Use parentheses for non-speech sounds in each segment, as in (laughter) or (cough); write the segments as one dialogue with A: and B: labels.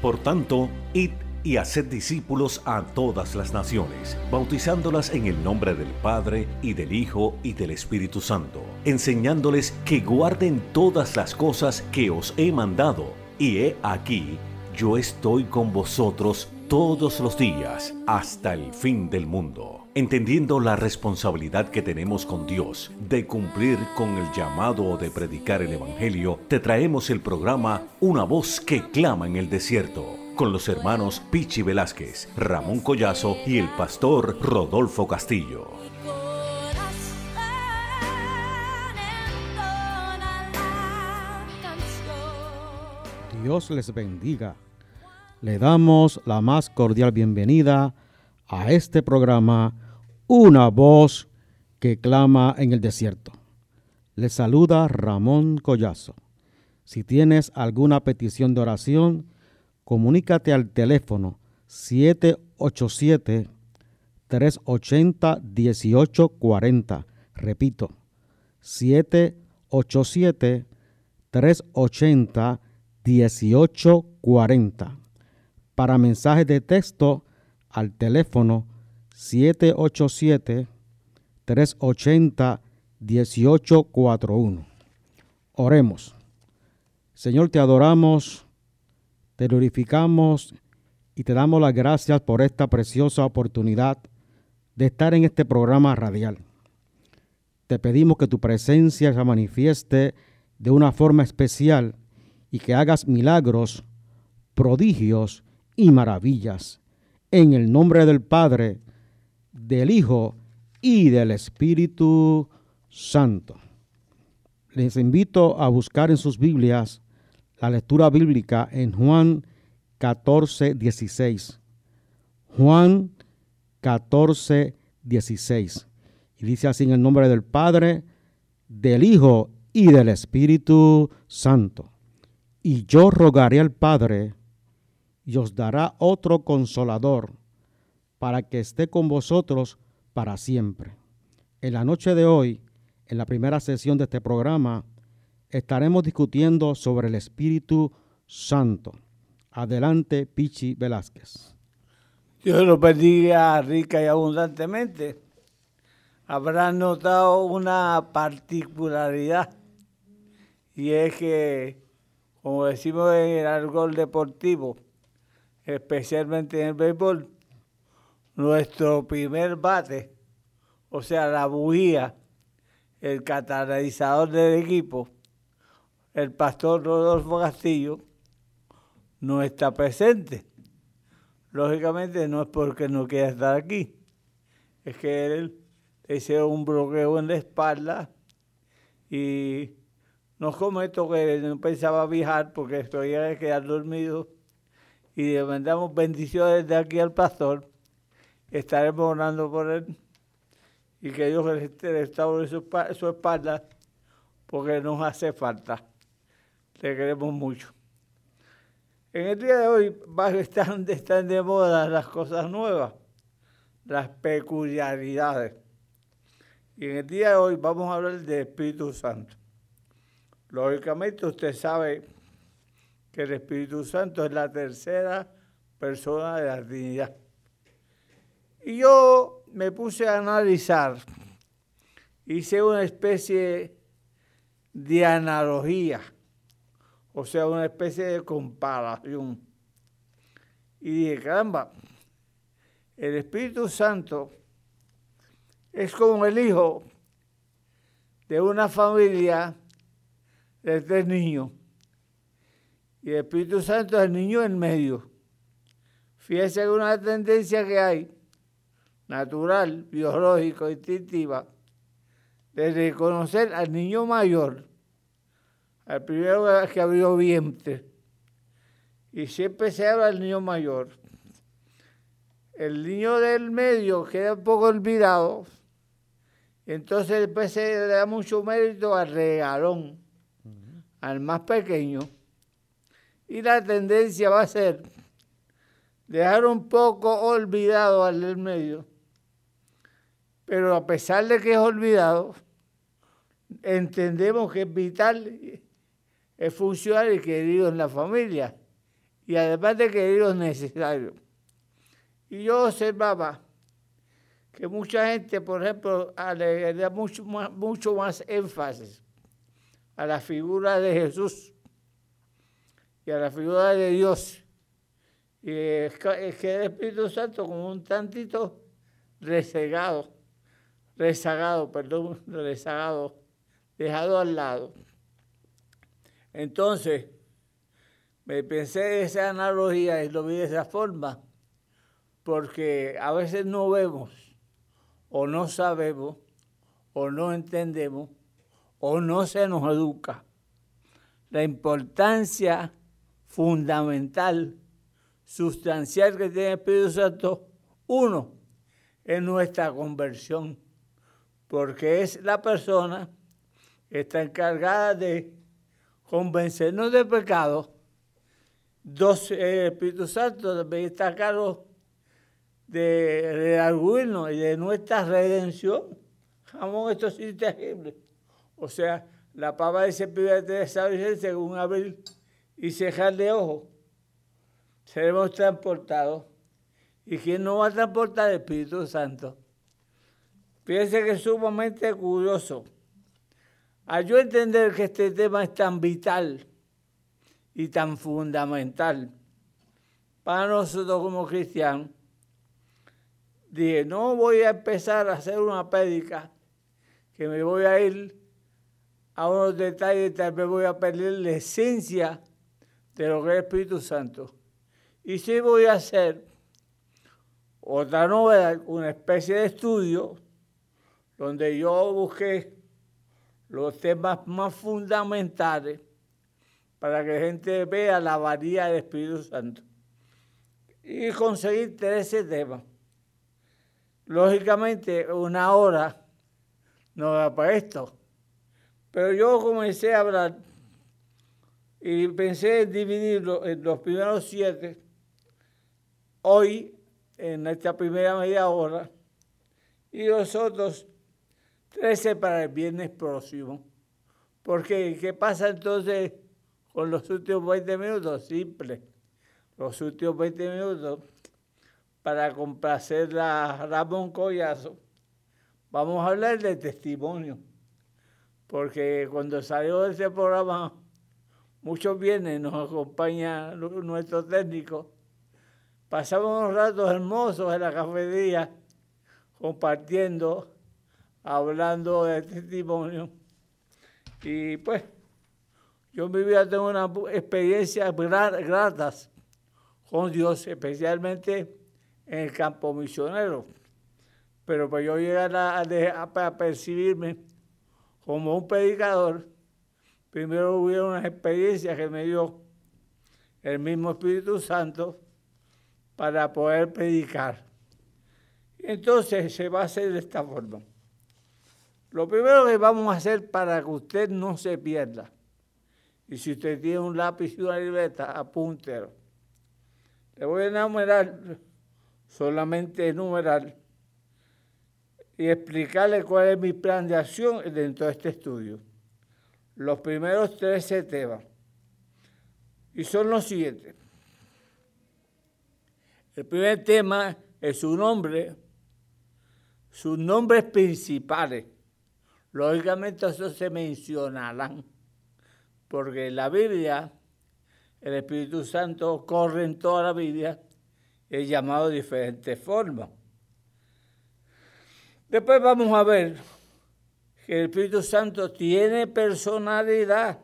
A: Por tanto, id y haced discípulos a todas las naciones, bautizándolas en el nombre del Padre y del Hijo y del Espíritu Santo, enseñándoles que guarden todas las cosas que os he mandado. Y he aquí, yo estoy con vosotros todos los días hasta el fin del mundo. Entendiendo la responsabilidad que tenemos con Dios de cumplir con el llamado de predicar el Evangelio, te traemos el programa Una voz que clama en el desierto, con los hermanos Pichi Velázquez, Ramón Collazo y el pastor Rodolfo Castillo.
B: Dios les bendiga. Le damos la más cordial bienvenida a este programa una voz que clama en el desierto. Le saluda Ramón Collazo. Si tienes alguna petición de oración, comunícate al teléfono 787-380-1840. Repito, 787-380-1840. Para mensajes de texto al teléfono 787-380-1841. Oremos. Señor, te adoramos, te glorificamos y te damos las gracias por esta preciosa oportunidad de estar en este programa radial. Te pedimos que tu presencia se manifieste de una forma especial y que hagas milagros, prodigios y maravillas. En el nombre del Padre, del Hijo y del Espíritu Santo. Les invito a buscar en sus Biblias la lectura bíblica en Juan 14, 16. Juan 14, 16. Y dice así en el nombre del Padre, del Hijo y del Espíritu Santo. Y yo rogaré al Padre y os dará otro consolador para que esté con vosotros para siempre. En la noche de hoy, en la primera sesión de este programa, estaremos discutiendo sobre el Espíritu Santo. Adelante, Pichi Velázquez.
C: Dios lo bendiga rica y abundantemente. Habrán notado una particularidad y es que, como decimos en el argol deportivo, especialmente en el béisbol, nuestro primer bate, o sea, la bujía, el catalizador del equipo, el pastor Rodolfo Castillo, no está presente. Lógicamente no es porque no quiera estar aquí, es que él hizo un bloqueo en la espalda y no cometo que no pensaba viajar porque estoy a quedar dormido y le mandamos bendiciones de aquí al pastor estaremos orando por él y que Dios restaure su, su espalda porque nos hace falta. Le queremos mucho. En el día de hoy están, (laughs) están de moda las cosas nuevas, las peculiaridades. Y en el día de hoy vamos a hablar del Espíritu Santo. Lógicamente usted sabe que el Espíritu Santo es la tercera persona de la Trinidad. Y yo me puse a analizar, hice una especie de analogía, o sea, una especie de comparación. Y dije, caramba, el Espíritu Santo es como el hijo de una familia de tres niños. Y el Espíritu Santo es el niño en medio. Fíjese una tendencia que hay natural, biológico, instintiva, de reconocer al niño mayor, al primero que abrió vientre. Y siempre se habla del niño mayor. El niño del medio queda un poco olvidado. Entonces después se le da mucho mérito al regalón, al más pequeño. Y la tendencia va a ser dejar un poco olvidado al del medio pero a pesar de que es olvidado, entendemos que es vital, es funcional y querido en la familia. y además de querido es necesario. Y yo observaba que mucha gente, por ejemplo, le da mucho más, énfasis a la figura de Jesús y a la figura de Dios. Y es que el Espíritu Santo como un tantito rezagado, rezagado, perdón, (laughs) rezagado, dejado al lado. Entonces, me pensé esa analogía y lo vi de esa forma, porque a veces no vemos, o no sabemos, o no entendemos, o no se nos educa la importancia fundamental, sustancial que tiene el Espíritu Santo, uno, en nuestra conversión, porque es la persona que está encargada de convencernos de pecado. Dos, el Espíritu Santo también está a cargo de redarguirnos y de nuestra redención. Jamón, esto es intangible. O sea, la pava pibe de según abrir y cejar de ojo. Seremos transportados. ¿Y quién nos va a transportar? El Espíritu Santo. Fíjense que es sumamente curioso. Al yo entender que este tema es tan vital y tan fundamental para nosotros como cristianos, dije, no voy a empezar a hacer una prédica que me voy a ir a unos detalles, tal vez voy a perder la esencia de lo que es el Espíritu Santo. Y sí voy a hacer otra novedad, una especie de estudio donde yo busqué los temas más fundamentales para que la gente vea la valía del Espíritu Santo. Y conseguir 13 temas. Lógicamente, una hora no da para esto. Pero yo comencé a hablar y pensé en dividirlo en los primeros siete, hoy, en esta primera media hora, y los otros 13 para el viernes próximo. Porque, ¿qué pasa entonces con los últimos 20 minutos? Simple. Los últimos 20 minutos, para complacer a Ramón Collazo, vamos a hablar de testimonio. Porque cuando salió ese programa, muchos vienen, nos acompaña nuestro técnico. Pasamos unos ratos hermosos en la cafetería, compartiendo hablando de testimonio. Y pues, yo en mi vida tengo una experiencia gratas con Dios, especialmente en el campo misionero. Pero para yo llegar a, percibirme como un predicador, primero hubo una experiencia que me dio el mismo Espíritu Santo para poder predicar. Entonces se va a hacer de esta forma. Lo primero que vamos a hacer para que usted no se pierda, y si usted tiene un lápiz y una libreta, apúntelo. Le voy a enumerar, solamente enumerar, y explicarle cuál es mi plan de acción dentro de este estudio. Los primeros 13 temas. Y son los siguientes. El primer tema es su nombre, sus nombres principales Lógicamente eso se mencionarán, porque la Biblia el Espíritu Santo corre en toda la Biblia, es llamado de diferentes formas. Después vamos a ver que el Espíritu Santo tiene personalidad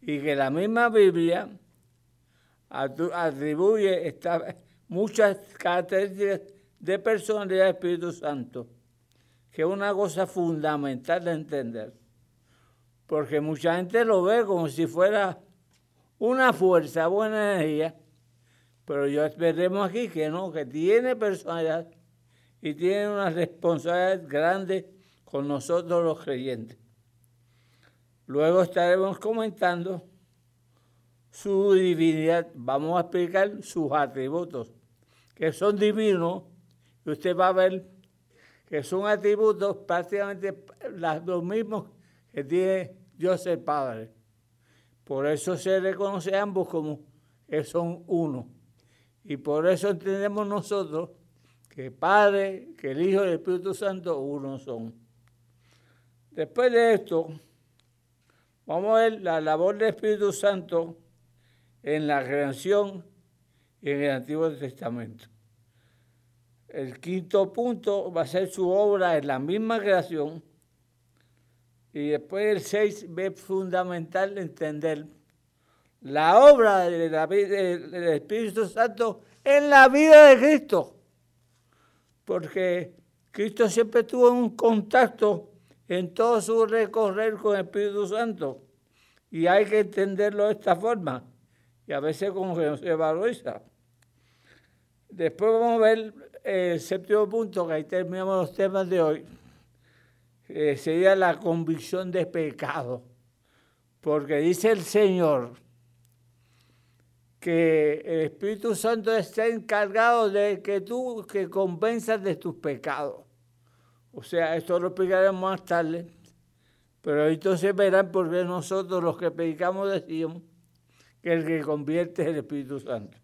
C: y que la misma Biblia atribuye muchas características de personalidad del Espíritu Santo que una cosa fundamental de entender, porque mucha gente lo ve como si fuera una fuerza, buena energía, pero yo veremos aquí que no, que tiene personalidad y tiene una responsabilidad grande con nosotros los creyentes. Luego estaremos comentando su divinidad. Vamos a explicar sus atributos, que son divinos, y usted va a ver que son atributos prácticamente los mismos que tiene Dios el Padre. Por eso se reconoce ambos como son uno. Y por eso entendemos nosotros que Padre, que el Hijo y el Espíritu Santo uno son. Después de esto, vamos a ver la labor del Espíritu Santo en la creación y en el Antiguo Testamento. El quinto punto va a ser su obra en la misma creación. Y después el seis ve fundamental entender la obra del Espíritu Santo en la vida de Cristo. Porque Cristo siempre tuvo un contacto en todo su recorrer con el Espíritu Santo. Y hay que entenderlo de esta forma. Y a veces como que no se valoriza. Después vamos a ver el séptimo punto, que ahí terminamos los temas de hoy. Eh, sería la convicción de pecado. Porque dice el Señor que el Espíritu Santo está encargado de que tú que convenzas de tus pecados. O sea, esto lo explicaremos más tarde. Pero entonces verán por qué nosotros los que predicamos decimos que el que convierte es el Espíritu Santo.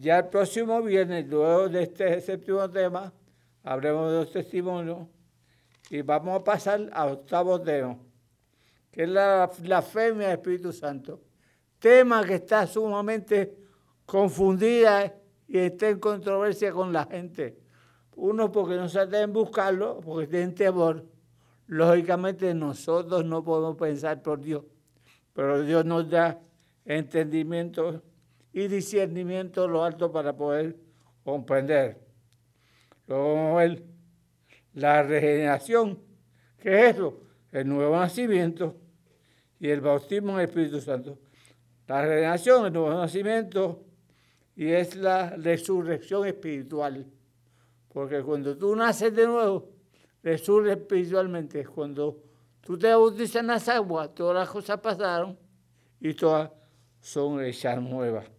C: Ya el próximo viernes, luego de este séptimo tema, habremos de los testimonios y vamos a pasar a octavo tema, que es la blasfemia del Espíritu Santo. Tema que está sumamente confundida y está en controversia con la gente. Uno porque no se en buscarlo, porque tienen temor. Lógicamente nosotros no podemos pensar por Dios, pero Dios nos da entendimiento y discernimiento lo alto para poder comprender. Luego la regeneración, que es eso, el nuevo nacimiento y el bautismo en el Espíritu Santo. La regeneración, el nuevo nacimiento y es la resurrección espiritual. Porque cuando tú naces de nuevo, resurge espiritualmente. Cuando tú te bautizas en las aguas, todas las cosas pasaron y todas son hechas nuevas.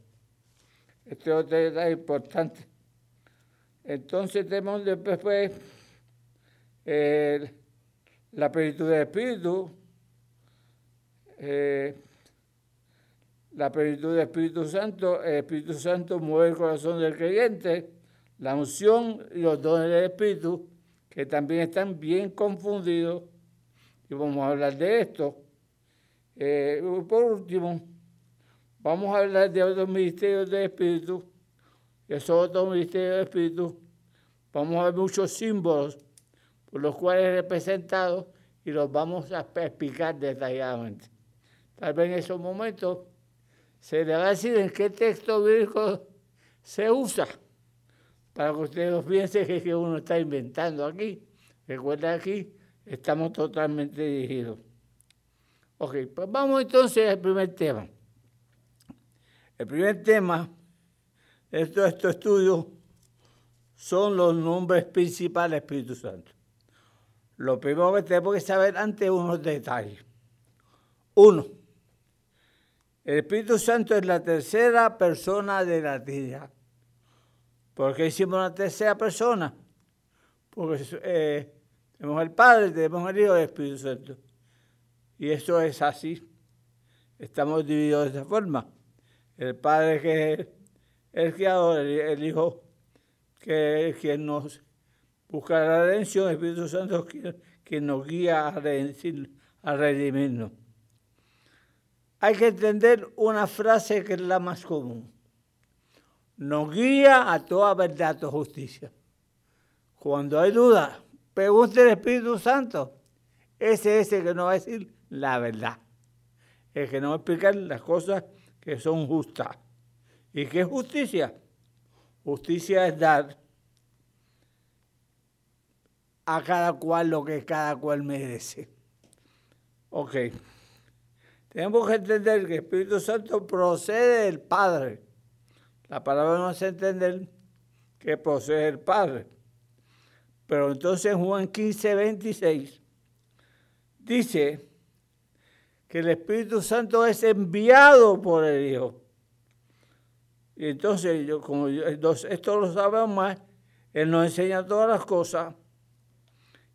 C: Este otro detalle importante. Entonces tenemos después la plenitud del Espíritu, eh, la plenitud del Espíritu Santo, el Espíritu Santo mueve el corazón del creyente, la unción y los dones del Espíritu, que también están bien confundidos, y vamos a hablar de esto. Eh, por último, Vamos a hablar de otros ministerios del Espíritu, que son otros ministerios del Espíritu. Vamos a ver muchos símbolos por los cuales es representado y los vamos a explicar detalladamente. Tal vez en esos momentos se le va a decir en qué texto bíblico se usa, para que ustedes no piensen que uno está inventando aquí. Recuerda aquí, estamos totalmente dirigidos. Ok, pues vamos entonces al primer tema. El primer tema de estos, estudios son los nombres principales del Espíritu Santo. Lo primero que tenemos que saber antes unos detalles. Uno, el Espíritu Santo es la tercera persona de la Trinidad. ¿Por qué hicimos la tercera persona? Porque eh, tenemos el Padre, tenemos el Hijo y Espíritu Santo. Y eso es así. Estamos divididos de esa forma el Padre que es el Creador, el, Hijo que es quien nos busca la redención, el Espíritu Santo quien, quien nos guía a, a redimirnos. Hay que entender una frase que es la más común. Nos guía a toda verdad, toda justicia. Cuando hay duda, pregunte al Espíritu Santo. Ese es el que nos va a decir la verdad. El que nos va a explicar las cosas que son justas. ¿Y qué es justicia? Justicia es dar a cada cual lo que cada cual merece. Ok. Tenemos que entender que el Espíritu Santo procede del Padre. La palabra no hace entender que procede del Padre. Pero entonces Juan 15, 26 dice que el Espíritu Santo es enviado por el Hijo. Y entonces, yo, como esto lo sabemos más, Él nos enseña todas las cosas.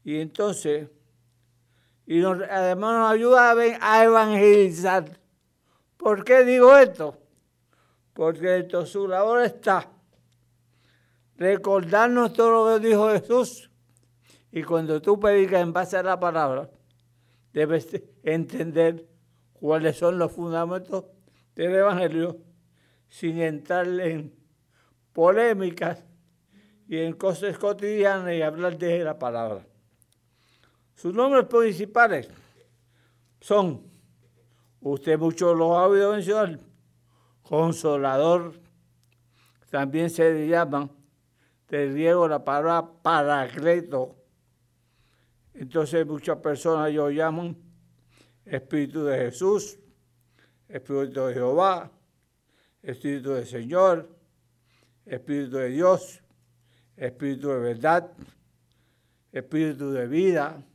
C: Y entonces, y además nos ayuda a evangelizar. ¿Por qué digo esto? porque esto, su labor está recordarnos todo lo que dijo Jesús. Y cuando tú predicas en base a la palabra, debes entender cuáles son los fundamentos del Evangelio sin entrar en polémicas y en cosas cotidianas y hablar de la palabra. Sus nombres principales son, usted mucho lo ha oído mencionar, consolador, también se llama de griego la palabra paracleto. Entonces muchas personas lo llaman Espíritu de Jesús, Espíritu de Jehová, Espíritu del Señor, Espíritu de Dios, Espíritu de verdad, Espíritu de vida,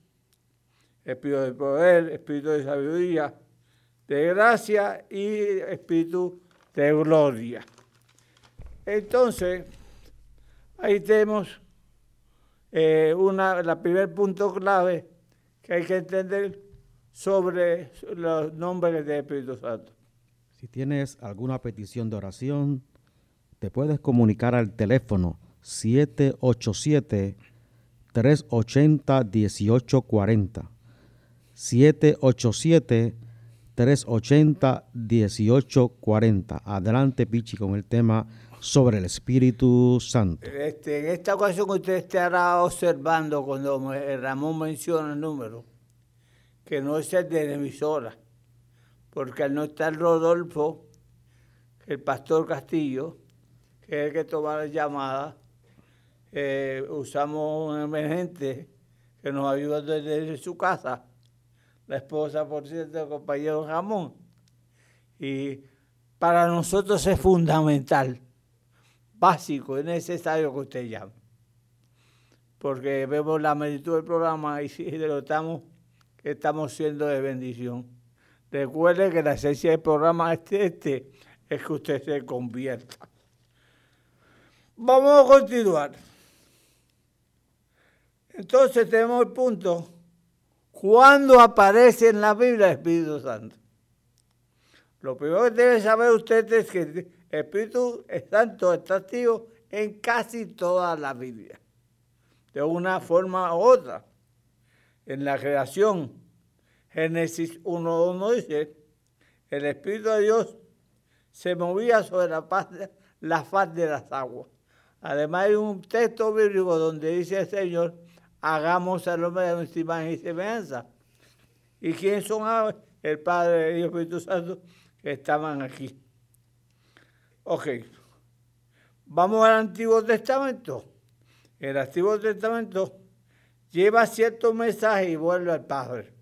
C: Espíritu de poder, Espíritu de sabiduría, de gracia y Espíritu de gloria. Entonces, ahí tenemos eh, una, la primer punto clave que hay que entender sobre los nombres del Espíritu Santo.
B: Si tienes alguna petición de oración, te puedes comunicar al teléfono 787-380-1840. 787-380-1840. Adelante, Pichi, con el tema sobre el Espíritu Santo.
C: Este, en esta ocasión usted estará observando cuando Ramón menciona el número, que no es el de la emisora, porque al no estar Rodolfo, el pastor Castillo, que es el que toma la llamada, eh, usamos un emergente que nos ayuda desde su casa, la esposa, por cierto, del compañero Ramón. Y para nosotros es fundamental básico, es necesario que usted llame. Porque vemos la magnitud del programa y estamos que estamos siendo de bendición. Recuerde que la esencia del programa este, este es que usted se convierta. Vamos a continuar. Entonces tenemos el punto. ¿Cuándo aparece en la Biblia el Espíritu Santo? Lo primero que debe saber usted es que Espíritu Santo está activo en casi toda la Biblia, de una forma u otra. En la creación, Génesis 1.1 dice, el Espíritu de Dios se movía sobre la faz, de, la faz de las aguas. Además hay un texto bíblico donde dice el Señor, hagamos al hombre de nuestra imagen y semejanza. ¿Y quién son el Padre y el Espíritu Santo que estaban aquí? Ok, vamos al Antiguo Testamento. El Antiguo Testamento lleva ciertos mensajes y vuelve al Padre.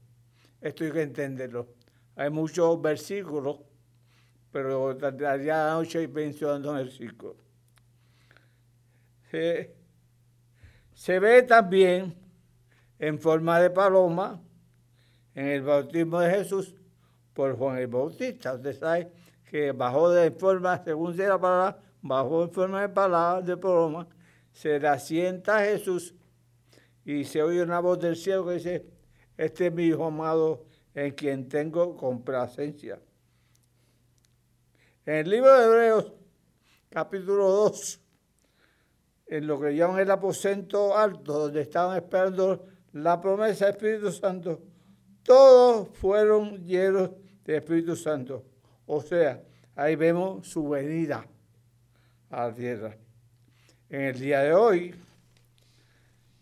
C: Esto hay que entenderlo. Hay muchos versículos, pero daría la noche y mencionando versículos. Se, se ve también en forma de paloma en el bautismo de Jesús por Juan el Bautista. Usted sabe que bajó de forma, según se la palabra, bajó en forma de palabra, de paloma, se la sienta a Jesús y se oye una voz del cielo que dice, este es mi hijo amado en quien tengo complacencia. En el libro de Hebreos, capítulo 2, en lo que llaman el aposento alto, donde estaban esperando la promesa del Espíritu Santo, todos fueron llenos del Espíritu Santo. O sea, ahí vemos su venida a la tierra. En el día de hoy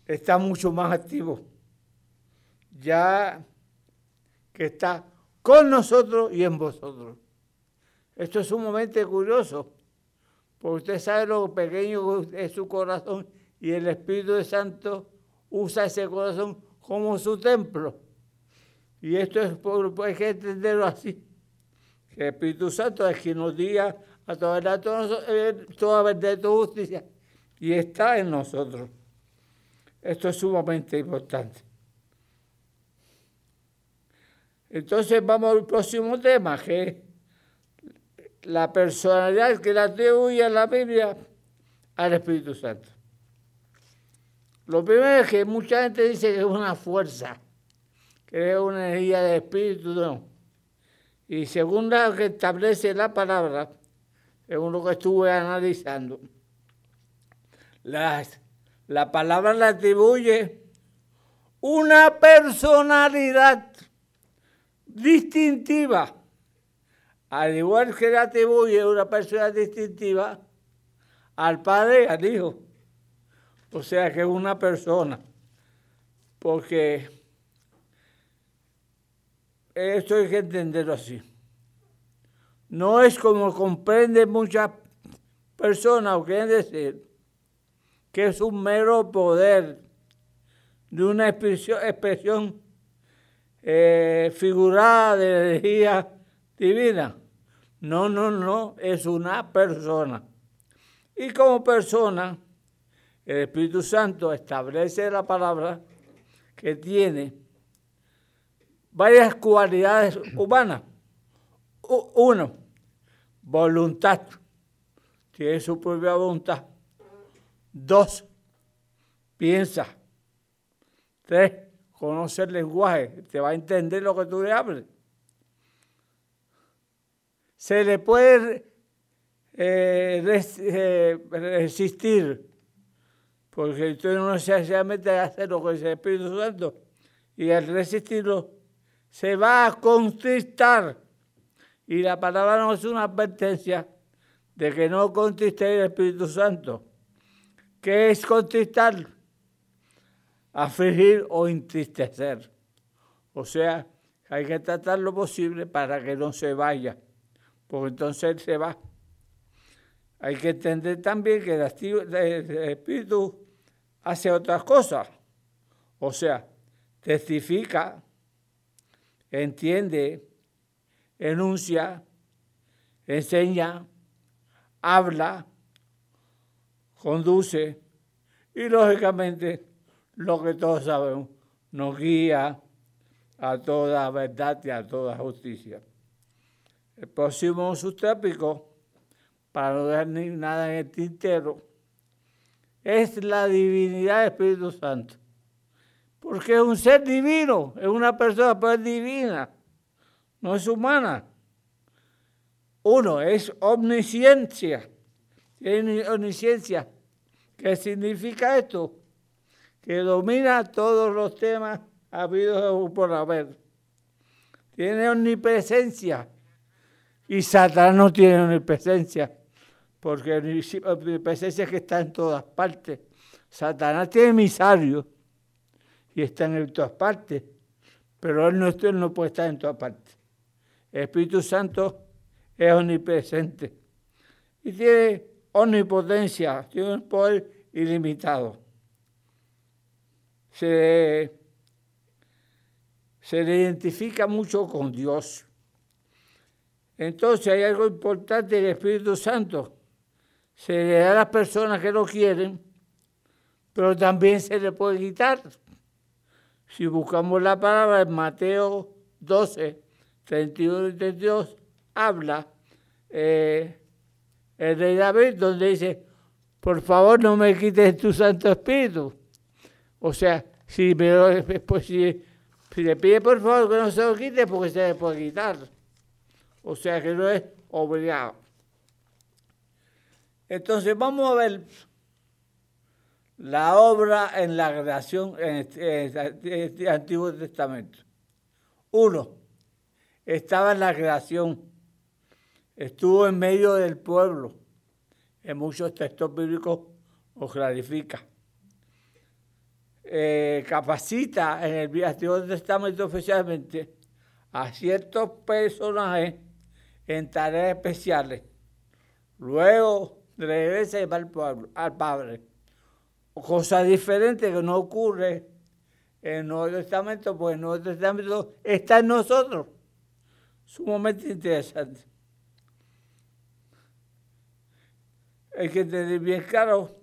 C: está mucho más activo, ya que está con nosotros y en vosotros. Esto es sumamente curioso, porque usted sabe lo pequeño que es su corazón y el Espíritu Santo usa ese corazón como su templo. Y esto es, hay que entenderlo así el Espíritu Santo es quien nos diga a toda verdad, toda verdad y toda justicia. Y está en nosotros. Esto es sumamente importante. Entonces vamos al próximo tema, que la personalidad que le atribuye a la Biblia al Espíritu Santo. Lo primero es que mucha gente dice que es una fuerza, que es una energía de espíritu, no. Y según la que establece la palabra, es uno que estuve analizando. la palabra le atribuye una personalidad distintiva, al igual que le atribuye una personalidad distintiva al Padre y al Hijo. O sea que es una persona, porque esto hay que entenderlo así. No es como comprenden muchas personas o quieren decir que es un mero poder de una expresión, eh, figurada de energía divina. No, no, no, es una persona. Y como persona, el Espíritu Santo establece la palabra que tiene varias cualidades humanas. Uno, voluntad. Tiene su propia voluntad. Dos, piensa. Tres, conoce el lenguaje. Te va a entender lo que tú le hables. Se le puede eh, eh, resistir, porque tú no necesariamente hacer lo que es el Espíritu Santo, y al resistirlo se va a contristar. Y la palabra no es una advertencia de que no contriste el Espíritu Santo. ¿Qué es contristar? Afligir o entristecer. O sea, hay que tratar lo posible para que no se vaya, porque entonces se va. Hay que entender también que el Espíritu hace otras cosas. O sea, testifica, entiende, enuncia, enseña, habla, conduce y lógicamente lo que todos sabemos nos guía a toda verdad y a toda justicia. El próximo subtópico, para no dejar ni nada en el tintero, es la divinidad del Espíritu Santo. Porque es un ser divino, es una persona, pero es divina, no es humana. Uno, es omnisciencia. Es omnisciencia. ¿Qué significa esto? Que domina todos los temas habidos por haber. Tiene omnipresencia. Y Satanás no tiene omnipresencia, porque omnipresencia es que está en todas partes. Satanás tiene emisario y está en todas partes, pero él él no puede estar en todas partes. El Espíritu Santo es omnipresente y tiene omnipotencia, tiene un poder ilimitado. Se, se le identifica mucho con Dios. Entonces hay algo importante del Espíritu Santo. Se le da a las personas que lo quieren, pero también se le puede quitar. Si buscamos la palabra en Mateo 12, 31 y 32, habla eh, el rey David, donde dice, por favor no me quites tu Santo Espíritu. O sea, si, me, pues, si, si le pide por favor que no se lo quite, porque se le puede quitar. O sea que no es obligado. Entonces vamos a ver la obra en la creación en este, este Antiguo Testamento. Uno, estaba en la creación, estuvo en medio del pueblo. En muchos textos bíblicos lo clarifica. Eh, capacita en el Antiguo Testamento oficialmente a ciertos personajes en tareas especiales. Luego regresa y va al, pueblo, al Padre. Cosa diferente que no ocurre en el Nuevo Testamento, pues el Nuevo Testamento está en nosotros sumamente interesante. Hay que tener bien claro,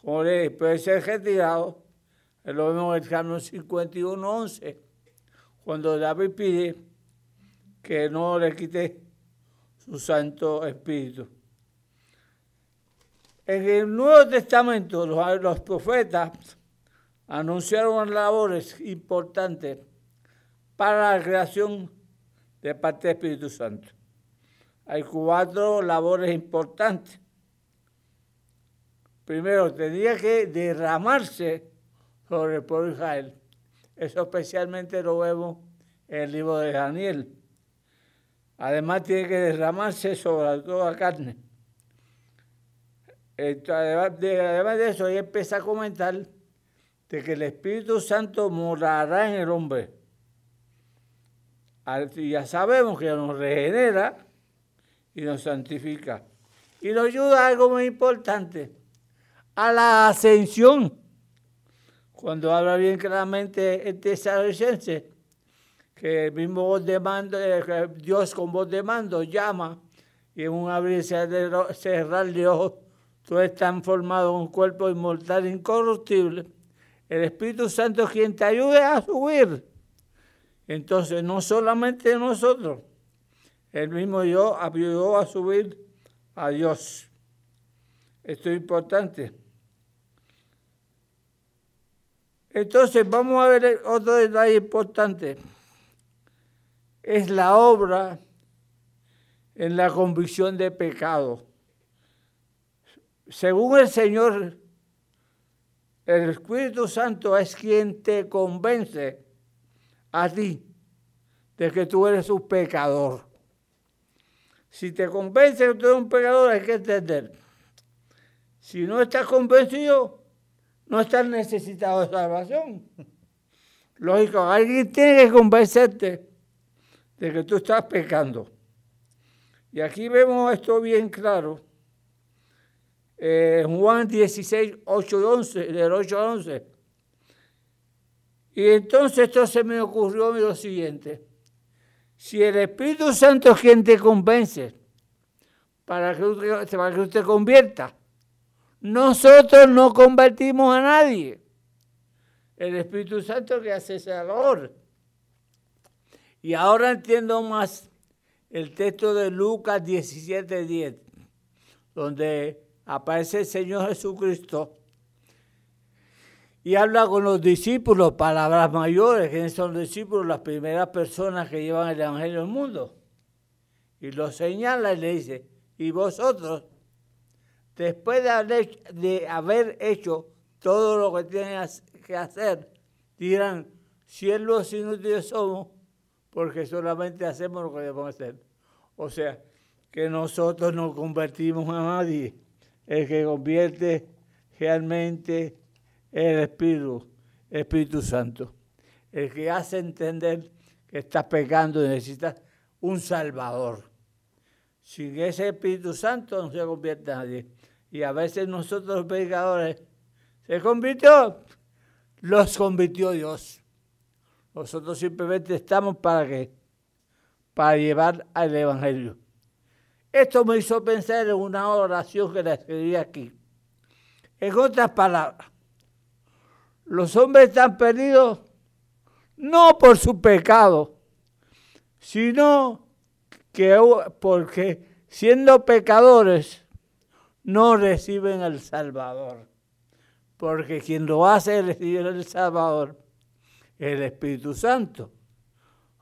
C: como le puede ser retirado, lo vemos en el Salmo 51.11, cuando David pide que no le quite su Santo Espíritu. En el Nuevo Testamento los, profetas anunciaron labores importantes para la creación de parte del Espíritu Santo. hay cuatro labores importantes. Primero, tenía que derramarse sobre el pueblo de Israel. Eso especialmente lo vemos en el libro de Daniel. Además, tiene que derramarse sobre toda carne. Además de, eso, ahí empieza a comentar de que el Espíritu Santo morará en el hombre. Ya sabemos que nos regenera y nos santifica. Y nos ayuda a algo muy importante, a la ascensión. Cuando habla bien claramente el tesalonicense, que el mismo voz de mando, eh, Dios con voz de mando llama, y en un abrir y cerrar de ojos, todos están formados en un cuerpo inmortal incorruptible. El Espíritu Santo es quien te ayude a subir. Entonces, no solamente nosotros, el mismo yo ayudó a subir a Dios. Esto es importante. Entonces vamos a ver otro detalle importante. Es la obra en la convicción de pecado. Según el Señor, el Espíritu Santo es quien te convence a ti de que tú eres un pecador. Si te convence que tú eres un pecador, hay que entender. Si no estás convencido, no estás necesitado de salvación. Lógico, alguien tiene que convencerte de que tú estás pecando. Y aquí vemos esto bien claro. Eh, Juan 16, 8 y 11, del 8 al 11. Y entonces esto se me ocurrió lo siguiente. Si el Espíritu Santo es quien te convence para que usted, para que usted convierta, nosotros no convertimos a nadie. El Espíritu Santo que hace ese labor. Y ahora entiendo más el texto de Lucas 17, 10, donde aparece el Señor Jesucristo y habla con los discípulos, palabras mayores, que son los discípulos, las primeras personas que llevan el Evangelio al mundo. Y lo señala y le dice, y vosotros, después de haber, hecho todo lo que tienen que hacer, dirán, siervos inútiles somos, porque solamente hacemos lo que debemos hacer. O sea, que nosotros no convertimos a nadie. El que convierte realmente el Espíritu, Espíritu Santo, el que hace entender que estás pecando y necesitas un Salvador. Sin ese Espíritu Santo no se convierte nadie. Y a veces nosotros los pecadores, ¿se convirtió? Los convirtió Dios. Nosotros simplemente estamos para qué? Para llevar al Evangelio. Esto me hizo pensar en una oración que la escribí aquí. En otras palabras, los hombres están perdidos no por su pecado, sino que porque siendo pecadores no reciben al Salvador. Porque quien lo hace recibir el Salvador, el Espíritu Santo.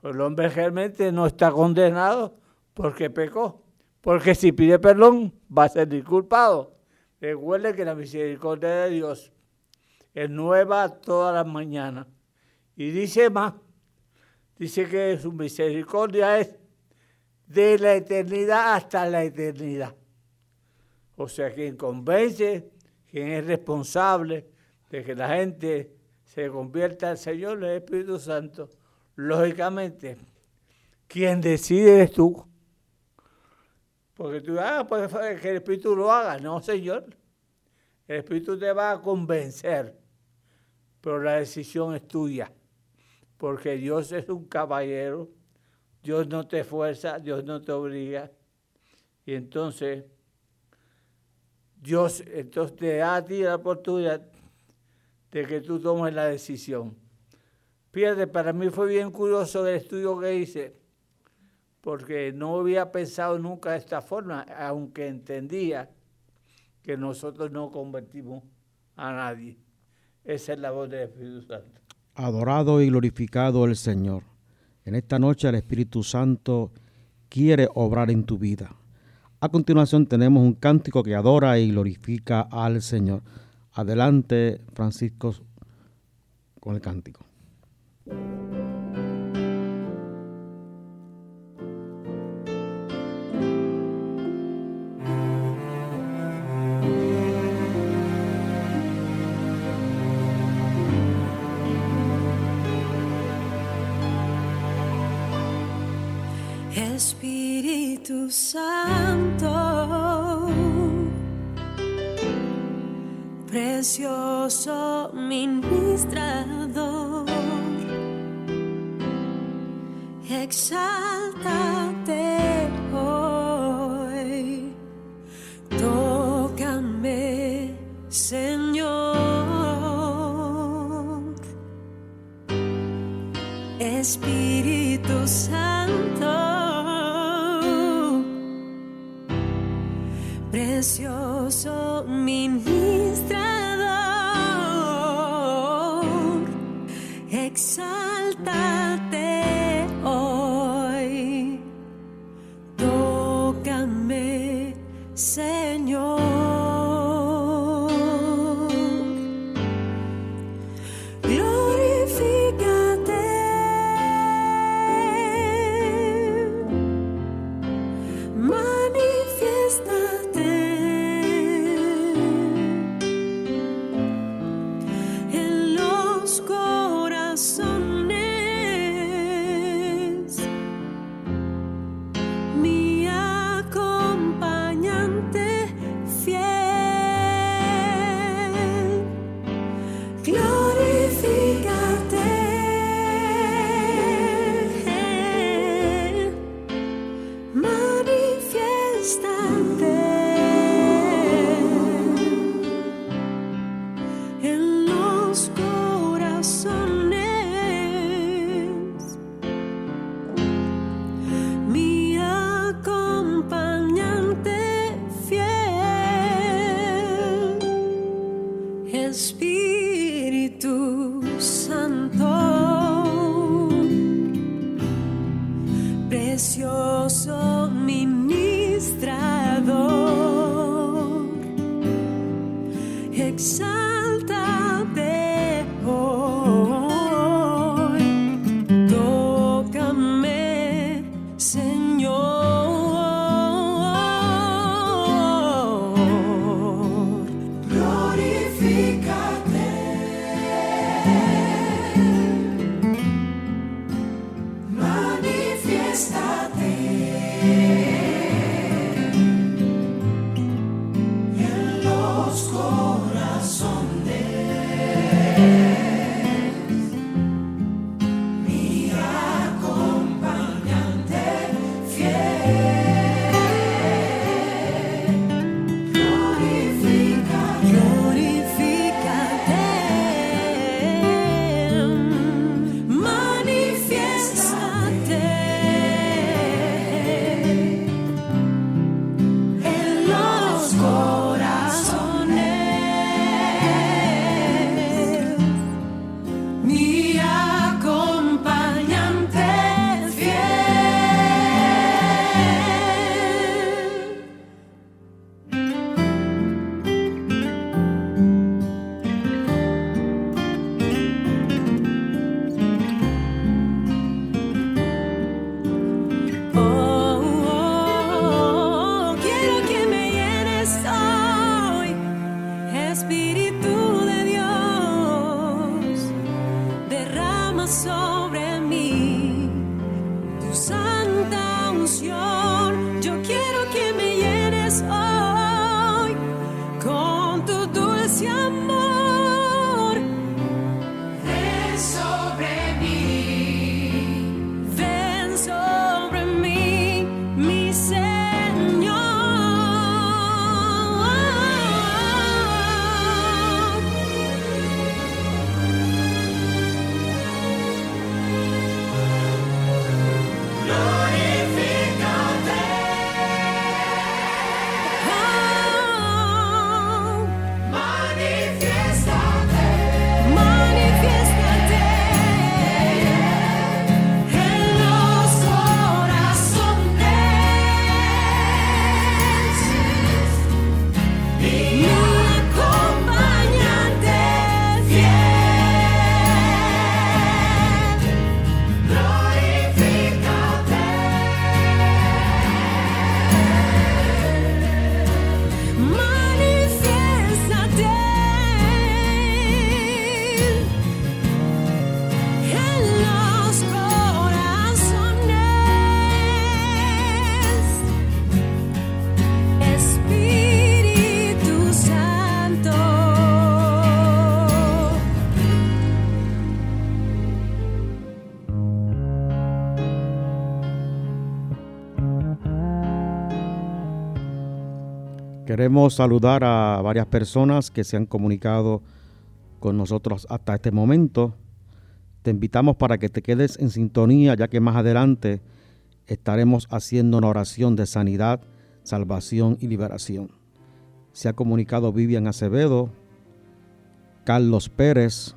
C: El hombre realmente no está condenado porque pecó. Porque si pide perdón va a ser disculpado. Recuerde que la misericordia de Dios es nueva todas las mañanas. Y dice más, dice que su misericordia es de la eternidad hasta la eternidad. O sea, quien convence, quien es responsable de que la gente se convierta al Señor, el Espíritu Santo, lógicamente, quien decide es tú. Porque tú, ah, pues que el Espíritu lo haga. No, Señor. El Espíritu te va a convencer pero la decisión es tuya, porque Dios es un caballero, Dios no te fuerza, Dios no te obliga, y entonces Dios entonces te da a ti la oportunidad de que tú tomes la decisión. Fíjate, para mí fue bien curioso el estudio que hice, porque no había pensado nunca de esta forma, aunque entendía que nosotros no convertimos a nadie. Esa es la voz del Espíritu Santo.
B: Adorado y glorificado el Señor. En esta noche el Espíritu Santo quiere obrar en tu vida. A continuación tenemos un cántico que adora y glorifica al Señor. Adelante, Francisco, con el cántico.
D: Precioso ministrador, exáltate hoy, tócame, Señor, Espíritu Santo. precioso
B: Queremos saludar a varias personas que se han comunicado con nosotros hasta este momento. Te invitamos para que te quedes en sintonía, ya que más adelante estaremos haciendo una oración de sanidad, salvación y liberación. Se ha comunicado Vivian Acevedo, Carlos Pérez,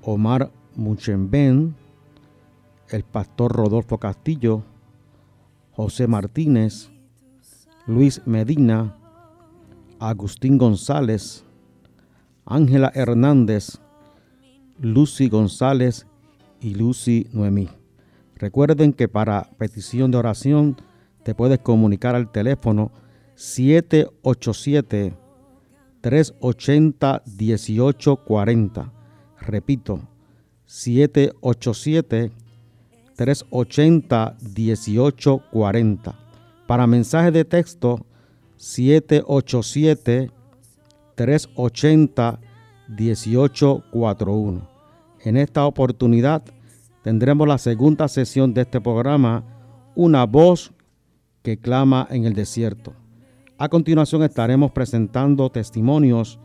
B: Omar Muchemben, el pastor Rodolfo Castillo, José Martínez, Luis Medina, Agustín González, Ángela Hernández, Lucy González y Lucy Noemí. Recuerden que para petición de oración te puedes comunicar al teléfono 787 380 1840. Repito, 787 380 1840. Para mensaje de texto 787 380 1841. En esta oportunidad tendremos la segunda sesión de este programa, Una voz que clama en el desierto. A continuación estaremos presentando testimonios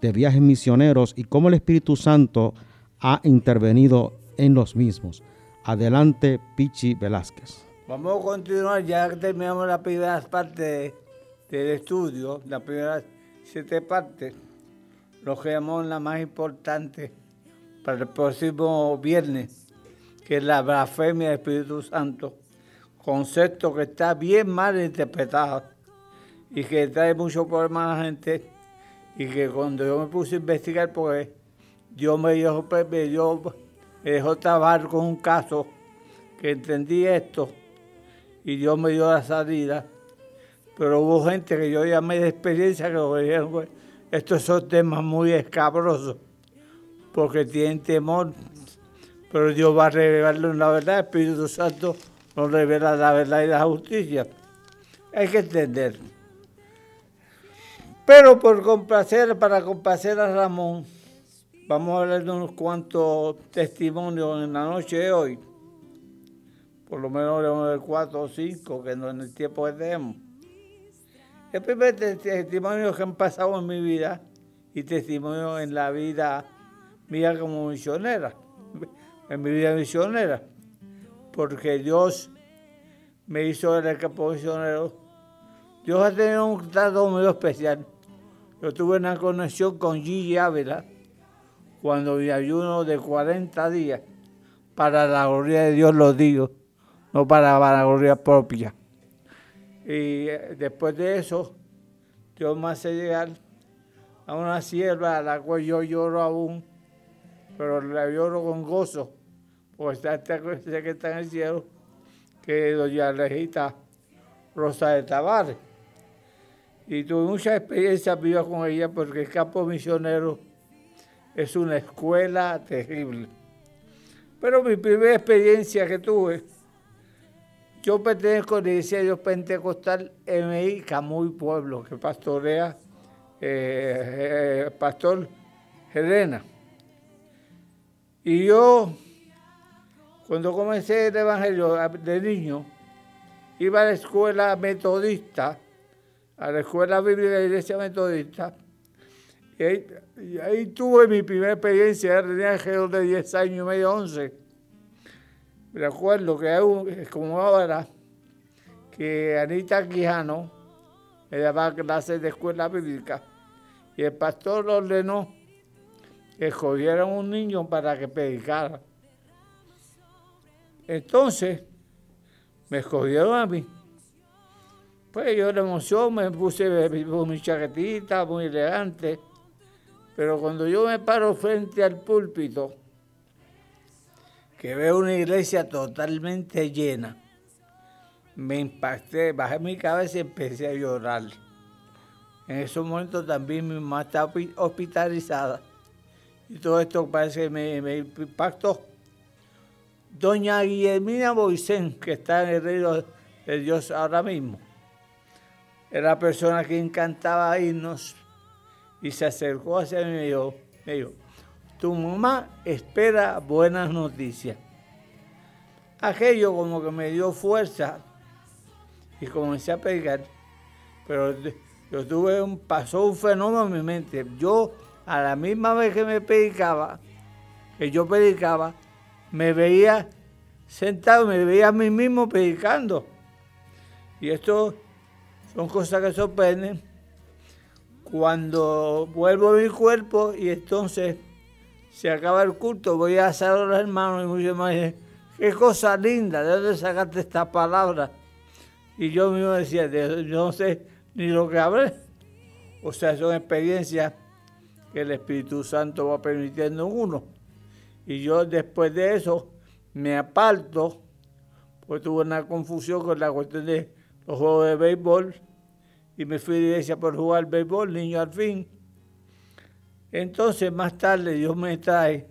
B: de viajes misioneros y cómo el Espíritu Santo ha intervenido en los mismos. Adelante, Pichi Velázquez.
C: Vamos a continuar, ya terminamos la primera parte del estudio, las primeras siete partes, lo que llamamos la más importante para el próximo viernes, que es la blasfemia del Espíritu Santo, concepto que está bien mal interpretado y que trae muchos problemas a la gente y que cuando yo me puse a investigar, pues Dios me dio, me dio me dejó trabajar con un caso que entendí esto y Dios me dio la salida. Pero hubo gente que yo llamé de experiencia que lo dijeron, estos son temas muy escabrosos porque tienen temor, pero Dios va a revelarle la verdad, el Espíritu Santo nos revela la verdad y la justicia. Hay que entender. Pero por complacer, para complacer a Ramón, Vamos a hablar de unos cuantos testimonios en la noche de hoy. Por lo menos de cuatro o cinco que no en el tiempo que tenemos. El primer testimonio que han pasado en mi vida y testimonio en la vida mía como misionera, en mi vida misionera, porque Dios me hizo el campo misionero. Dios ha tenido un trato muy especial. Yo tuve una conexión con Gigi Ávila, cuando mi ayuno de 40 días, para la gloria de Dios lo digo, no para la gloria propia. Y eh, después de eso, Dios me hace llegar a una sierva a la cual yo lloro aún, pero la lloro con gozo, porque está esta cosa que está en el cielo, que es doña Regita Rosa de Tavares. Y tuve mucha experiencia viva con ella porque el campo misionero es una escuela terrible. Pero mi primera experiencia que tuve, yo pertenezco a la Iglesia de Dios Pentecostal MI Camuy Pueblo, que pastorea eh, eh, Pastor Helena. Y yo, cuando comencé el Evangelio de niño, iba a la escuela metodista, a la escuela bíblica de la Iglesia Metodista, y ahí, tuve mi primera experiencia, tenía alrededor de 10 años y medio, 11. Me acuerdo que es como ahora, que Anita Quijano me daba clases de escuela bíblica y el pastor ordenó que escogieran un niño para que predicara. Entonces, me escogieron a mí. Pues yo la emoción me puse mi chaquetita muy elegante pero cuando yo me paro frente al púlpito, que veo una iglesia totalmente llena, me impacté, bajé mi cabeza y empecé a llorar. En esos momentos también mi mamá estaba hospitalizada. Y todo esto parece que me, impactó. Doña Guillermina Boisén, que está en el reino de Dios ahora mismo, era la persona que encantaba irnos y se acercó hacia mí y me dijo, tu mamá espera buenas noticias. Aquello como que me dio fuerza y comencé a pegar, pero yo tuve un, pasó un fenómeno en mi mente. Yo, a la misma vez que me predicaba, que yo predicaba, me veía sentado, me veía a mí mismo predicando. Y esto son cosas que sorprenden. Cuando vuelvo a mi cuerpo y entonces se acaba el culto, voy a hacer los hermanos y muchos hermanos dicen, qué cosa linda, ¿de dónde sacaste estas palabras? Y yo mismo decía, "De- yo no sé ni lo que hablé. O sea, son experiencias que el Espíritu Santo va permitiendo en uno. Y yo después de eso me aparto, pues tuve una confusión con la cuestión de los juegos de béisbol y me fui a la iglesia por jugar béisbol, niño al fin. Entonces más tarde Dios me trae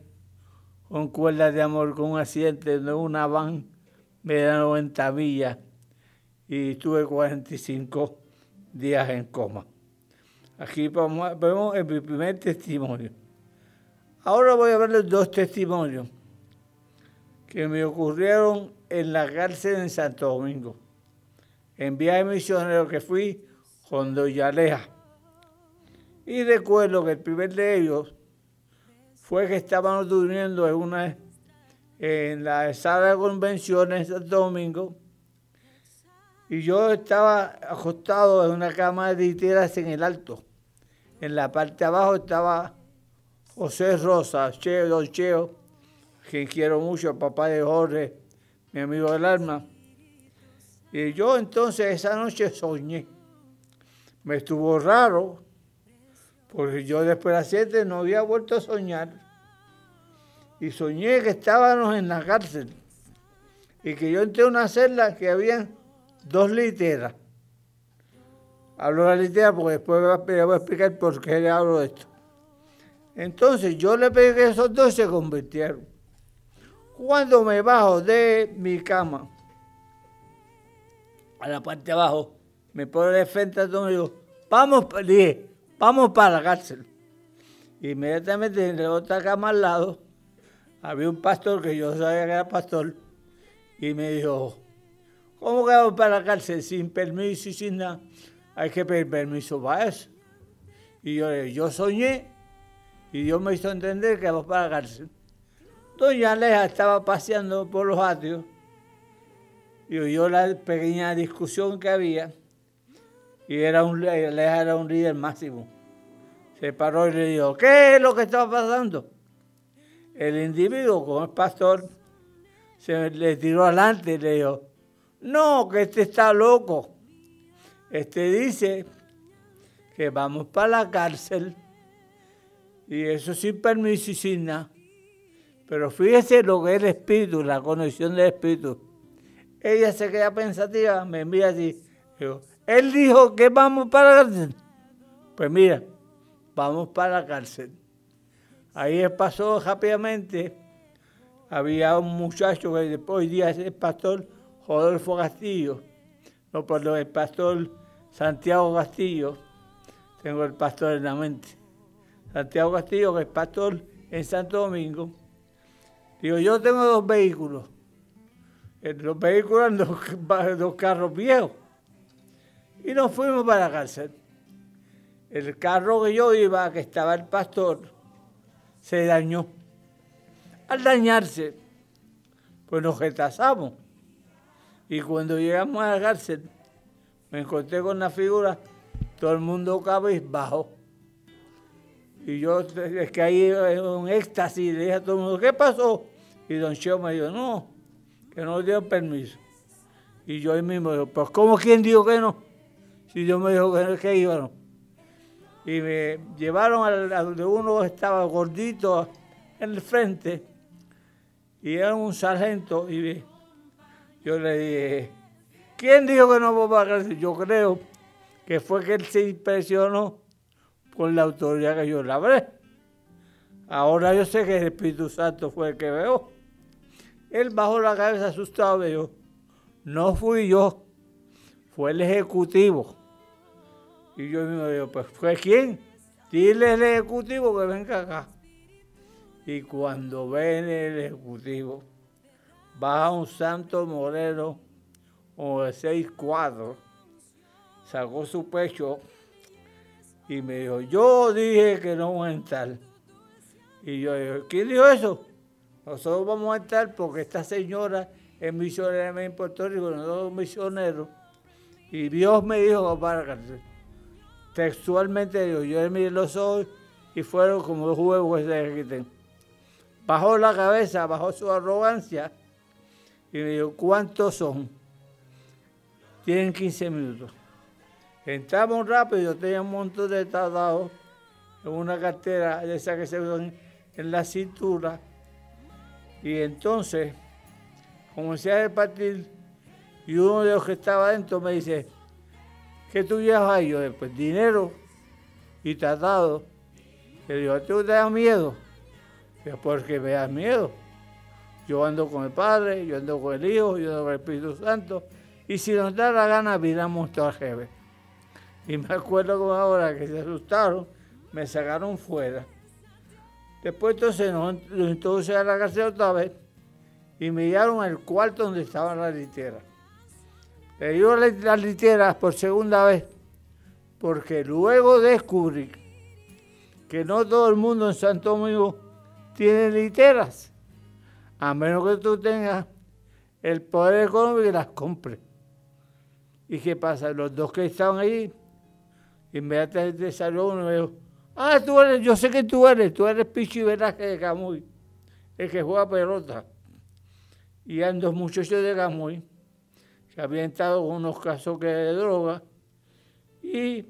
C: con cuerdas de amor, con un accidente de una van, me da 90 millas y tuve 45 días en coma. Aquí vamos- vemos mi primer testimonio. Ahora voy a verles dos testimonios que me ocurrieron en la cárcel en Santo Domingo, en viaje misionero que fui con Doña Aleja. Y recuerdo que el primer de ellos fue que estábamos durmiendo en, una, en la sala de convenciones Santo Domingo y yo estaba acostado en una cama de literas en el alto. En la parte abajo estaba José Rosa, Cheo, don Cheo, quien quiero mucho, papá de Jorge, mi amigo del alma. Y yo entonces esa noche soñé. Me estuvo raro, porque yo después de las 7 no había vuelto a soñar. Y soñé que estábamos en la cárcel y que yo entré a una celda que habían dos literas. Hablo de la litera porque después le voy a explicar por qué le hablo de esto. Entonces yo le pedí que esos dos se convirtieron. Cuando me bajo de mi cama, a la parte de abajo, me pone de frente a todo y digo, vamos, dije, vamos para la cárcel. Inmediatamente en la otra cama al lado, había un pastor que yo sabía que era pastor, y me dijo, ¿cómo que vamos para la cárcel sin permiso y sin nada? Hay que pedir permiso para eso. Y yo yo soñé, y Dios me hizo entender que vamos para la cárcel. Doña Aleja estaba paseando por los atrios y oyó la pequeña discusión que había y era un, Aleja era un líder máximo. Se paró y le dijo, ¿qué es lo que está pasando? El individuo, como es pastor, se le tiró adelante y le dijo, no, que este está loco. Este dice que vamos para la cárcel y eso sin permiso y sin nada. Pero fíjese lo que es el espíritu, la conexión del espíritu. Ella se queda pensativa, me mira así. Digo, él dijo que vamos para la cárcel. Pues mira, vamos para la cárcel. Ahí pasó rápidamente. Había un muchacho que después hoy día es el pastor Rodolfo Castillo. No, perdón, el pastor Santiago Castillo. Tengo el pastor en la mente. Santiago Castillo, que es pastor en Santo Domingo. Digo, yo tengo dos vehículos. Eh, Los vehículos dos, (laughs) dos carros viejos. Y nos fuimos para la cárcel. El carro que yo iba, que estaba el pastor, se dañó. Al dañarse, pues nos retrasamos. Y cuando llegamos a la cárcel, me encontré con la figura, todo el mundo cabizbajo. Y yo es que ahí en un éxtasis le dije a todo el mundo, ¿qué pasó? Y don Cheo me dijo, no, que no dieron permiso. Y yo ahí mismo pues ¿cómo quién dijo que no? Si yo me dijo que, no, que iba no. Y me llevaron al- a donde uno estaba gordito en el frente y era un sargento y me- yo le dije, ¿quién dijo que no para la cárcel? Yo creo que fue que él se impresionó con la autoridad que yo le hablé. Ahora yo sé que el Espíritu Santo fue el que veo. Él bajó la cabeza asustado y dijo, no fui yo, fue el ejecutivo. Y yo mismo digo, pues ¿fue quién? Dile al ejecutivo que venga acá. Y cuando viene el ejecutivo, baja un santo moreno como de seis cuadros, sacó su pecho Y me dijo, yo dije que no voy a entrar. Y yo digo, ¿quién dijo eso? Nosotros vamos a entrar porque esta señora es misionera en Puerto Rico, nosotros misioneros. Y Dios me dijo cárcel. Textualmente dijo, yo le miré los ojos y fueron como dos huevos tengo. Bajó la cabeza, bajó su arrogancia y me dijo, ¿cuántos son? Tienen 15 minutos. Entramos rápido, yo tenía un montón de tratados en una cartera de esa que se usan en la cintura. Y entonces comencé a repartir y uno de los que estaba adentro me dice, ¿qué tú llevas ahí? Yo, pues dinero y tratado. Le digo, ¿a ti te da miedo? Yo, porque me da miedo. Yo ando con el Padre, yo ando con el Hijo, yo ando con el Espíritu Santo. Y si nos da la gana, viramos todo al jefe. Y me acuerdo como ahora que se asustaron, me sacaron fuera. Después entonces nos introducen a la cárcel otra vez y me llevaron al cuarto donde estaban las literas. Le dio las literas por segunda vez porque luego descubrí que no todo el mundo en Santo Domingo tiene literas, a menos que tú tengas el poder económico y las compres. ¿Y qué pasa? Los dos que estaban ahí, inmediatamente salió uno y me dijo, ah, tú eres, yo sé que tú eres, tú eres Pichi Velázquez de Camuy, el que juega pelota. Y eran dos muchachos de Camuy que habían estado con unos casos que de droga y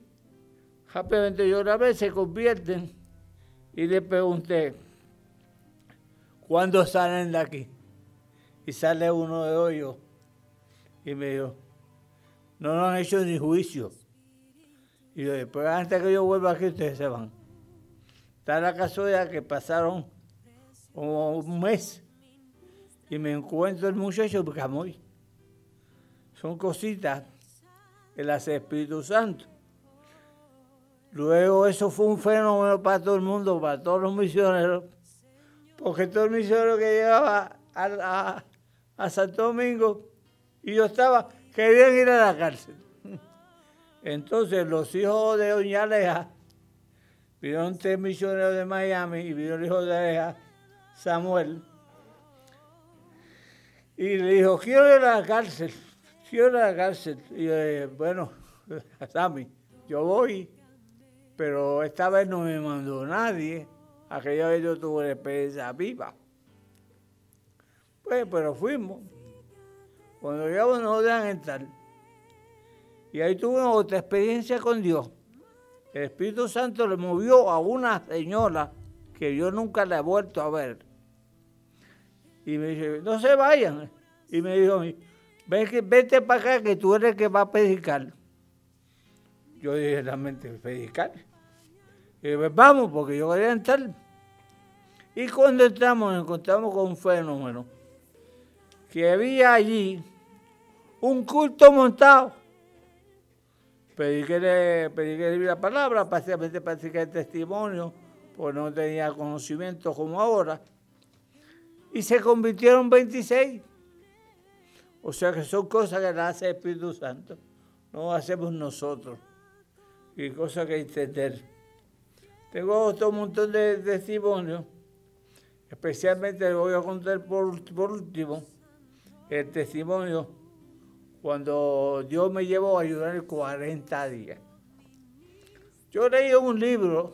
C: rápidamente yo la vez se convierten y le pregunté, ¿cuándo salen de aquí? Y sale uno de ellos y me dijo, no nos han hecho ni juicio. Y yo dije, pues antes que yo vuelva aquí ustedes se van. Está la casualidad que pasaron como un mes y me encuentro el muchacho Camuy. Son cositas que las Espíritu Santo. Luego eso fue un fenómeno para todo el mundo, para todos los misioneros, porque todo el misionero que llegaba a, a Santo Domingo y yo estaba, querían ir a la cárcel. Entonces los hijos de Doña Aleja, vieron tres misioneros de Miami y vino el hijo de Aleja, Samuel, y le dijo, quiero ir a la cárcel, quiero ir a la cárcel. Y dije, bueno, (laughs) Sammy, yo voy, pero esta vez no me mandó nadie. Aquella vez yo tuve la experiencia viva. Pues, pero fuimos. Cuando llegamos nos dejan entrar. Y ahí tuve otra experiencia con Dios. El Espíritu Santo le movió a una señora que yo nunca la he vuelto a ver. Y me dice, no se vayan. Y me dijo, vete para acá que tú eres el que va a predicar. Yo dije, realmente, predicar. Y dije, pues vamos, porque yo quería entrar. Y cuando entramos, nos encontramos con un fenómeno. Que había allí un culto montado. Pedí que le, pedí que le la palabra, básicamente para el testimonio, porque no tenía conocimiento como ahora. Y se convirtieron 26. O sea que son cosas que las hace el Espíritu Santo, no hacemos nosotros. Y cosas que entender. Tengo otro montón de testimonios, especialmente le voy a contar por, por último el testimonio cuando Dios me llevó a ayudar en 40 días. Yo leí un libro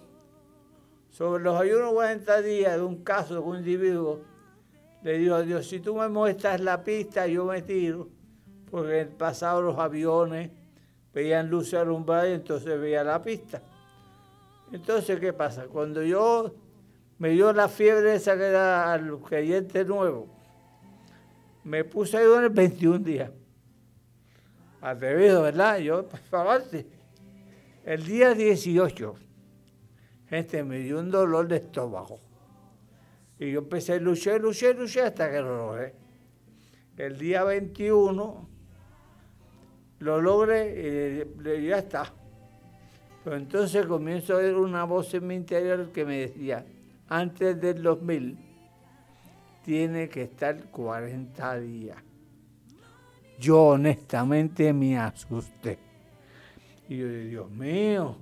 C: sobre los ayunos 40 días de un caso de un individuo. Le digo a Dios, si tú me muestras la pista, yo me tiro. Porque en el pasado los aviones veían luces alumbradas y entonces veía la pista. Entonces, ¿qué pasa? Cuando yo me dio la fiebre esa que da al creyente nuevo, me puse en el 21 días. Atrevido, ¿verdad? Yo, (laughs) por favor, el día 18, gente, me dio un dolor de estómago. Y yo empecé a luchar, luchar, luchar hasta que lo logré. El día 21 lo logré y ya está. Pero entonces comienzo a oír una voz en mi interior que me decía, antes del 2000 tiene que estar 40 días. Yo honestamente me asusté. Y yo dije, Dios mío,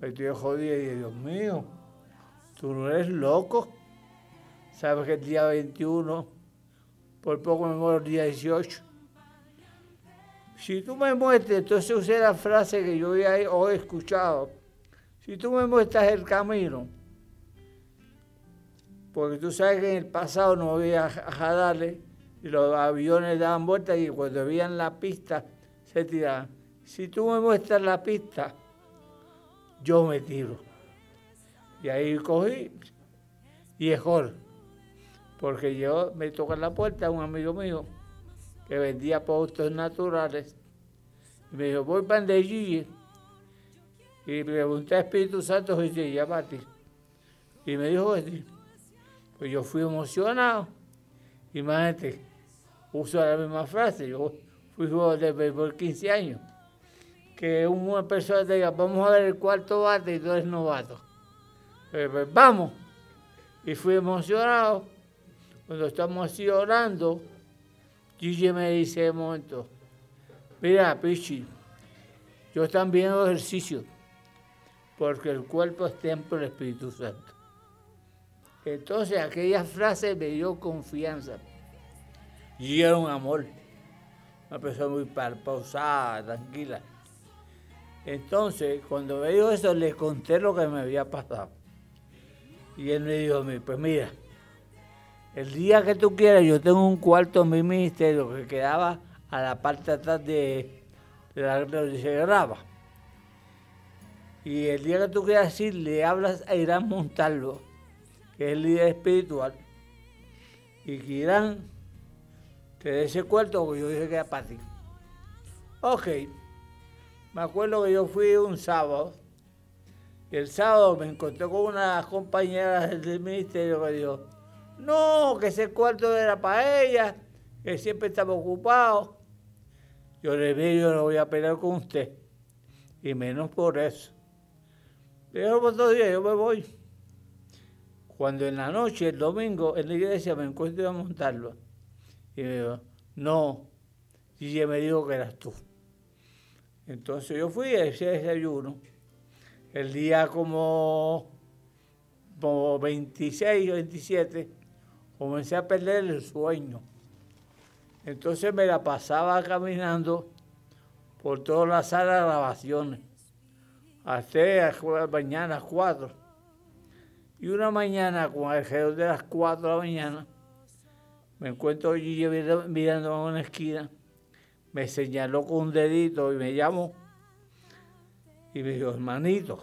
C: Me estoy jodido y dije, Dios mío, tú no eres loco. Sabes que el día 21, por poco me muero el día 18. Si tú me muestras, entonces usé la frase que yo ya he, escuchado. Si tú me muestras el camino, porque tú sabes que en el pasado no había jadales y los aviones daban vueltas y cuando veían la pista se tiraban. Si tú me muestras la pista, yo me tiro. Y ahí cogí y es gol. Porque yo me toca en la puerta un amigo mío que vendía productos naturales. Y me dijo, voy para de Gigi. Y pregunté a Espíritu Santo y dice, llama a ti. Y me dijo, pues yo fui emocionado. Imagínate, uso la misma frase. Yo fui jugador de béisbol 15 años. Que una persona te diga, vamos a ver el cuarto bate y tú eres novato. Pues, vamos. Y fui emocionado. Cuando estamos así orando, Gigi me dice de momento, mira, Pichi, yo también hago ejercicio, porque el cuerpo es templo del Espíritu Santo. Entonces aquella frase me dio confianza. Y era un amor. Una persona muy pausada, tranquila. Entonces, cuando me dijo eso, le conté lo que me había pasado. Y él me dijo a mí, pues mira, el día que tú quieras, yo tengo un cuarto en mi ministerio que quedaba a la parte de atrás de, de la donde se graba. Y el día que tú quieras ir, le hablas a Irán Montalvo, que es el líder espiritual, y que Irán te dé ese cuarto que yo dije que era para ti. Ok. Me acuerdo que yo fui un sábado, y el sábado me encontré con una compañera del ministerio que dijo, no, que ese cuarto era para ella, que siempre estaba ocupado. Yo le dije, yo no voy a pelear con usted, y menos por eso. Pero otro día yo me voy. Cuando en la noche, el domingo, en la iglesia me encuentro a montarlo. Y me dijo, no, y ella me dijo que eras tú. Entonces yo fui a ese desayuno. El día como, como 26 o 27, comencé a perder el sueño. Entonces me la pasaba caminando por todas las salas de grabaciones, hasta las mañana 4. Y una mañana, con alrededor de las 4 de la mañana, me encuentro allí mirando a una esquina, me señaló con un dedito y me llamó y me dijo, hermanito,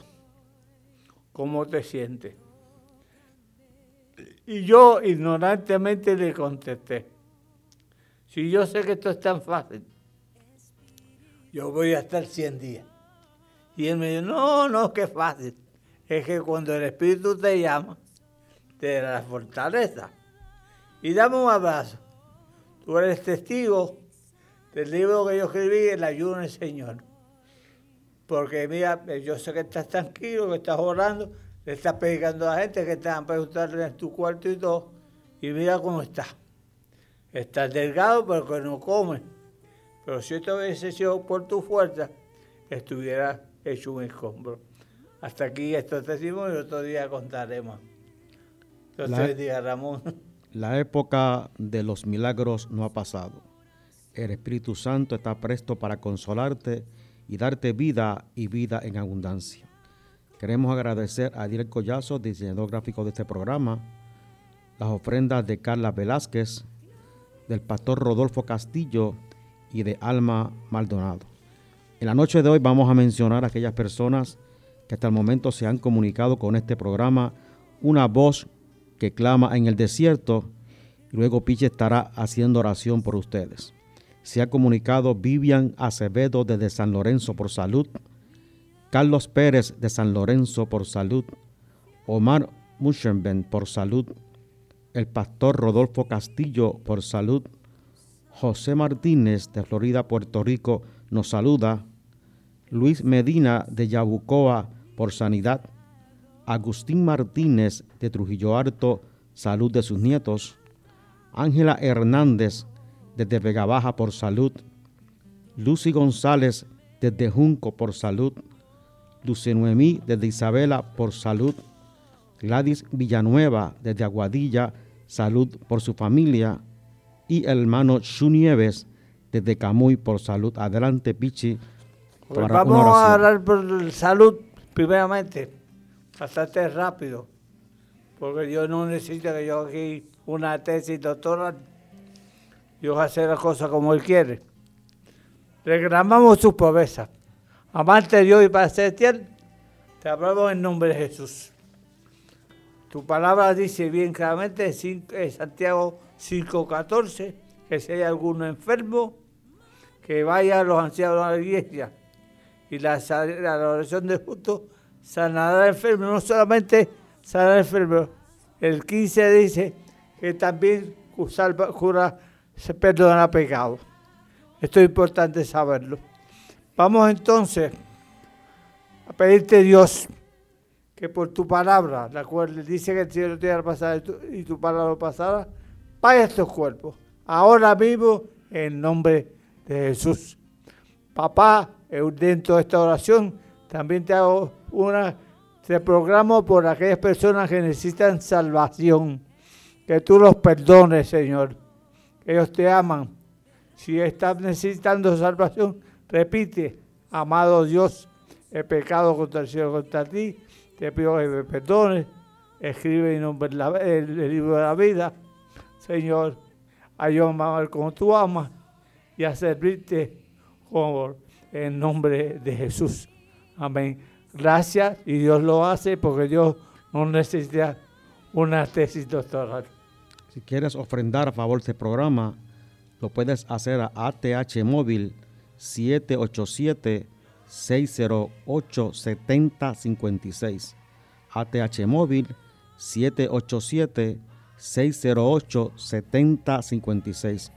C: ¿cómo te sientes? Y yo ignorantemente le contesté, si yo sé que esto es tan fácil, yo voy a estar 100 días. Y él me dijo, no, no, que fácil. Es que cuando el Espíritu te llama, te da la fortaleza. Y dame un abrazo. Tú eres testigo del libro que yo escribí, El ayuno del Señor. Porque mira, yo sé que estás tranquilo, que estás orando, le estás predicando a la gente que están preguntando en tu cuarto y todo. Y mira cómo estás. Estás delgado, pero que no comes. Pero si esto hubiese sido por tu fuerza, estuviera hecho un escombro. Hasta aquí estos testimonios, otro día contaremos. Dios te bendiga, Ramón.
B: La época de los milagros no ha pasado. El Espíritu Santo está presto para consolarte y darte vida y vida en abundancia. Queremos agradecer a Direk Collazo, diseñador gráfico de este programa, las ofrendas de Carla Velázquez, del pastor Rodolfo Castillo y de Alma Maldonado. En la noche de hoy vamos a mencionar a aquellas personas que hasta el momento se han comunicado con este programa, una voz que clama en el desierto, luego Piche estará haciendo oración por ustedes. Se ha comunicado Vivian Acevedo desde San Lorenzo por salud, Carlos Pérez de San Lorenzo por salud, Omar Muschenben por salud, el pastor Rodolfo Castillo por salud, José Martínez de Florida, Puerto Rico nos saluda, Luis Medina de Yabucoa por sanidad, Agustín Martínez de Trujillo Alto, salud de sus nietos, Ángela Hernández desde Vega Baja por salud, Lucy González desde Junco por salud, Dulce Noemí desde Isabela por salud. Gladys Villanueva desde Aguadilla, salud por su familia. Y el hermano Chu Nieves desde Camuy por salud. Adelante, Pichi.
C: Pues vamos a hablar por salud primeramente, bastante rápido, porque yo no necesito que yo aquí una tesis doctoral, yo voy a hacer las cosas como él quiere. Reclamamos su pobreza. Amante de Dios y Padre Celestial, te hablamos en nombre de Jesús. Tu palabra dice bien claramente en Santiago 5.14 que si hay alguno enfermo, que vaya a los ancianos de la iglesia y la, la oración de justo sanará al enfermo, no solamente sanará al enfermo. El 15 dice que también cura, se perdona pecado. Esto es importante saberlo. Vamos entonces a pedirte Dios que por tu palabra, la cual dice que el cielo te pasada y tu, y tu palabra vaya a estos cuerpos. Ahora mismo, en nombre de Jesús. Papá, eh, dentro de esta oración, también te hago una, te programo por aquellas personas que necesitan salvación. Que tú los perdones, Señor. Ellos te aman. Si estás necesitando salvación, repite, amado Dios, he pecado contra el cielo, contra ti, te pido que me perdones, escribe mi nombre en la- el libro de la vida, Señor, ayúdame a amar como tú amas y a servirte como en nombre de Jesús. Amén. Gracias y Dios lo hace porque Dios no necesita una tesis doctoral.
B: Si quieres ofrendar a favor de este programa, lo puedes hacer a ATH Móvil 787-608-7056. ATH Móvil 787-608-7056.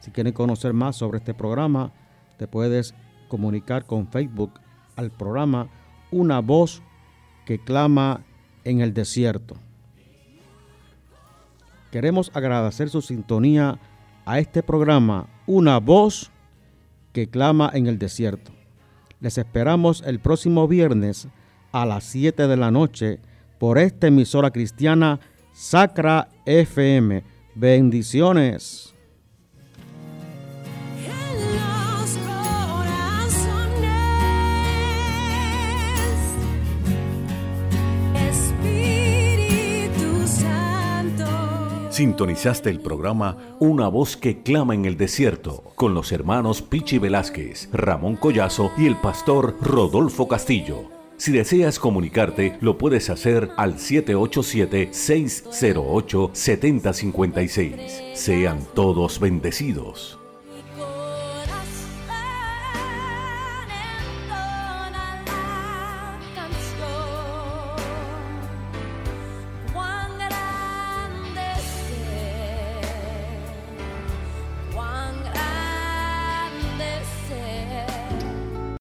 B: Si quieren conocer más sobre este programa, te puedes comunicar con Facebook al programa Una voz que clama en el desierto. Queremos agradecer su sintonía a este programa, Una voz que clama en el desierto. Les esperamos el próximo viernes a las 7 de la noche por esta emisora cristiana Sacra FM. Bendiciones.
A: Sintonizaste el programa Una voz que clama en el desierto con los hermanos Pichi Velázquez, Ramón Collazo y el pastor Rodolfo Castillo. Si deseas comunicarte, lo puedes hacer al 787-608-7056. Sean todos bendecidos.